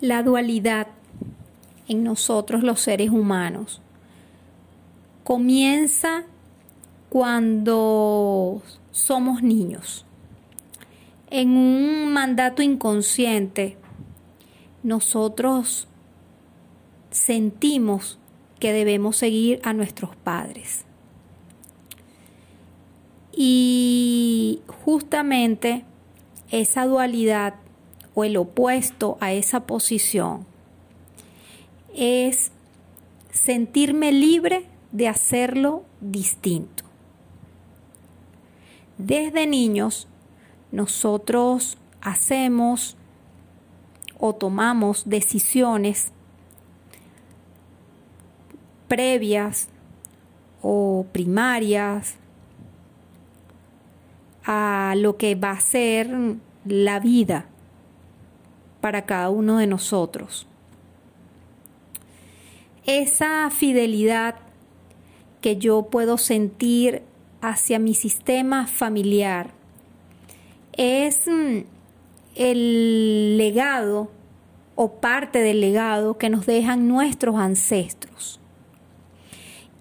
La dualidad en nosotros los seres humanos comienza cuando somos niños. En un mandato inconsciente, nosotros sentimos que debemos seguir a nuestros padres. Y justamente esa dualidad el opuesto a esa posición es sentirme libre de hacerlo distinto. Desde niños nosotros hacemos o tomamos decisiones previas o primarias a lo que va a ser la vida para cada uno de nosotros. Esa fidelidad que yo puedo sentir hacia mi sistema familiar es mm, el legado o parte del legado que nos dejan nuestros ancestros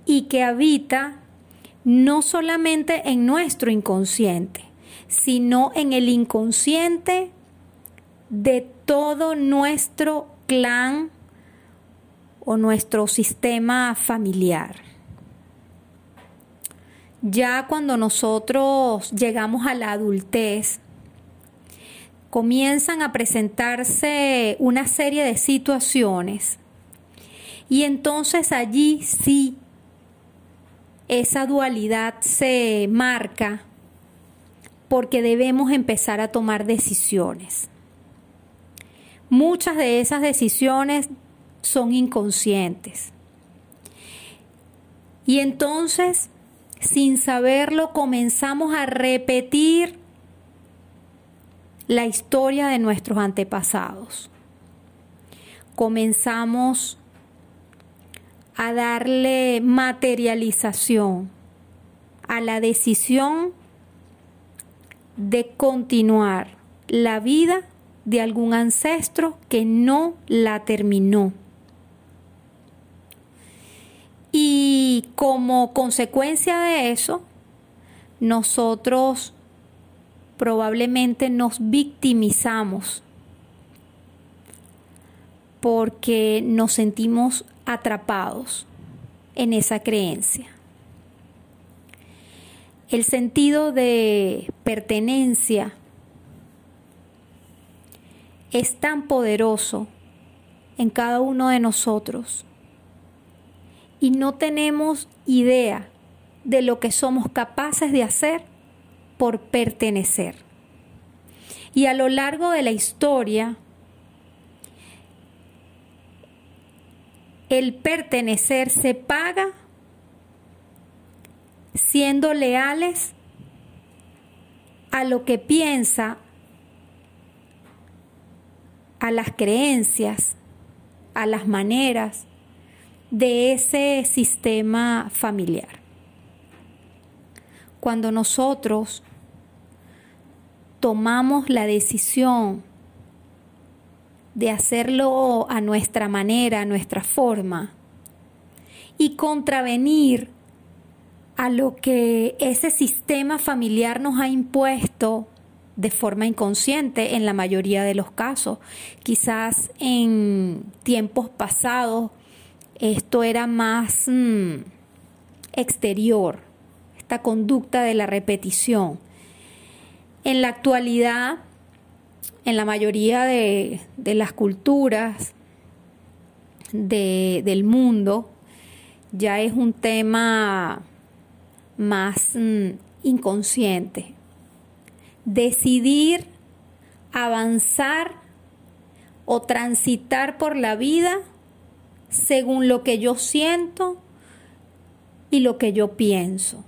y que habita no solamente en nuestro inconsciente, sino en el inconsciente de todo nuestro clan o nuestro sistema familiar. Ya cuando nosotros llegamos a la adultez, comienzan a presentarse una serie de situaciones y entonces allí sí esa dualidad se marca porque debemos empezar a tomar decisiones. Muchas de esas decisiones son inconscientes. Y entonces, sin saberlo, comenzamos a repetir la historia de nuestros antepasados. Comenzamos a darle materialización a la decisión de continuar la vida de algún ancestro que no la terminó. Y como consecuencia de eso, nosotros probablemente nos victimizamos porque nos sentimos atrapados en esa creencia. El sentido de pertenencia es tan poderoso en cada uno de nosotros y no tenemos idea de lo que somos capaces de hacer por pertenecer. Y a lo largo de la historia, el pertenecer se paga siendo leales a lo que piensa, a las creencias, a las maneras de ese sistema familiar. Cuando nosotros tomamos la decisión de hacerlo a nuestra manera, a nuestra forma, y contravenir a lo que ese sistema familiar nos ha impuesto de forma inconsciente en la mayoría de los casos. Quizás en tiempos pasados esto era más mm, exterior, esta conducta de la repetición. En la actualidad en la mayoría de, las culturas del mundo ya es un tema más mm, inconsciente. Decidir avanzar o transitar por la vida según lo que yo siento y lo que yo pienso.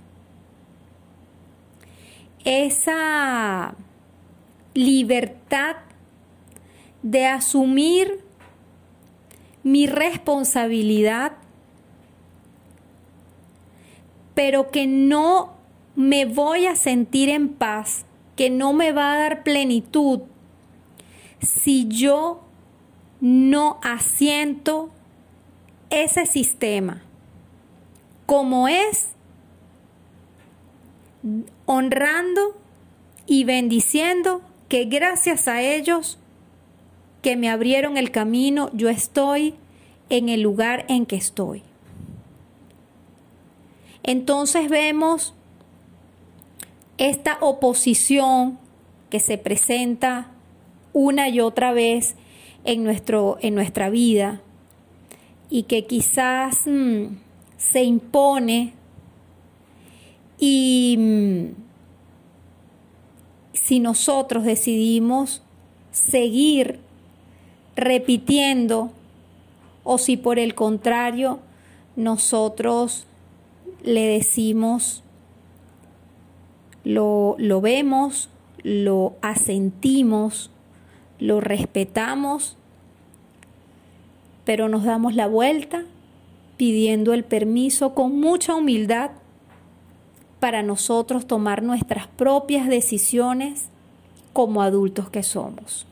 Esa libertad de asumir mi responsabilidad, pero que no me voy a sentir en paz, que no me va a dar plenitud si yo no asiento ese sistema como es honrando y bendiciendo que gracias a ellos que me abrieron el camino, yo estoy en el lugar en que estoy. Entonces vemos esta oposición que se presenta una y otra vez en, nuestro, en nuestra vida y que quizás mm, se impone y mm, si nosotros decidimos seguir repitiendo o si por el contrario nosotros le decimos, lo, lo vemos, lo asentimos, lo respetamos, pero nos damos la vuelta pidiendo el permiso con mucha humildad para nosotros tomar nuestras propias decisiones como adultos que somos.